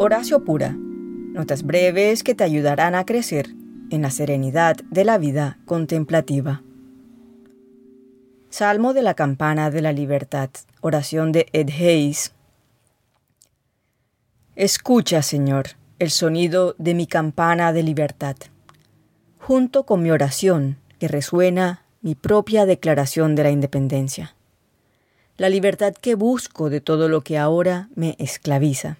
Horacio Pura. Notas breves que te ayudarán a crecer en la serenidad de la vida contemplativa. Salmo de la campana de la libertad. Oración de Ed Hayes. Escucha, Señor, el sonido de mi campana de libertad. Junto con mi oración, que resuena mi propia declaración de la independencia. La libertad que busco de todo lo que ahora me esclaviza.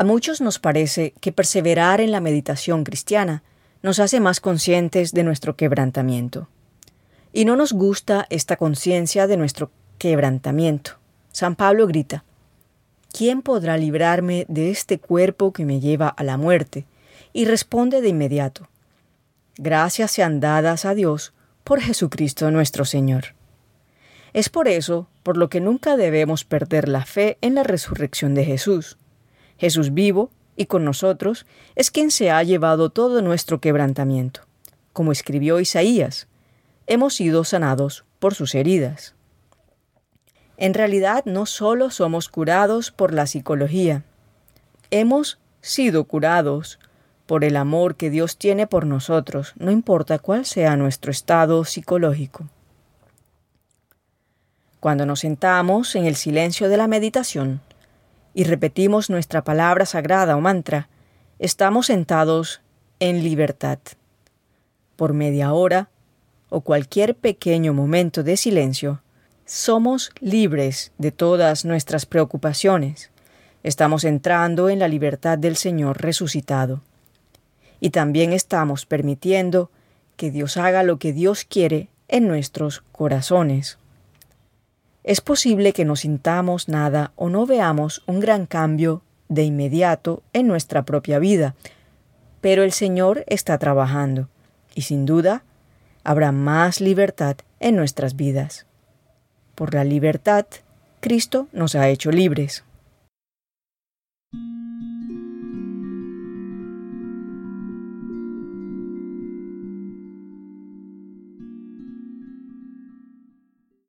A muchos nos parece que perseverar en la meditación cristiana nos hace más conscientes de nuestro quebrantamiento. Y no nos gusta esta conciencia de nuestro quebrantamiento. San Pablo grita, ¿quién podrá librarme de este cuerpo que me lleva a la muerte? Y responde de inmediato, gracias sean dadas a Dios por Jesucristo nuestro Señor. Es por eso por lo que nunca debemos perder la fe en la resurrección de Jesús Jesús vivo y con nosotros es quien se ha llevado todo nuestro quebrantamiento. Como escribió Isaías, hemos sido sanados por sus heridas. En realidad no solo somos curados por la psicología, hemos sido curados por el amor que Dios tiene por nosotros, no importa cuál sea nuestro estado psicológico. Cuando nos sentamos en el silencio de la meditación, y repetimos nuestra palabra sagrada o mantra, estamos sentados en libertad. Por media hora o cualquier pequeño momento de silencio, somos libres de todas nuestras preocupaciones. Estamos entrando en la libertad del Señor resucitado. Y también estamos permitiendo que Dios haga lo que Dios quiere en nuestros corazones. Es posible que no sintamos nada o no veamos un gran cambio de inmediato en nuestra propia vida, pero el Señor está trabajando y sin duda habrá más libertad en nuestras vidas. Por la libertad, Cristo nos ha hecho libres.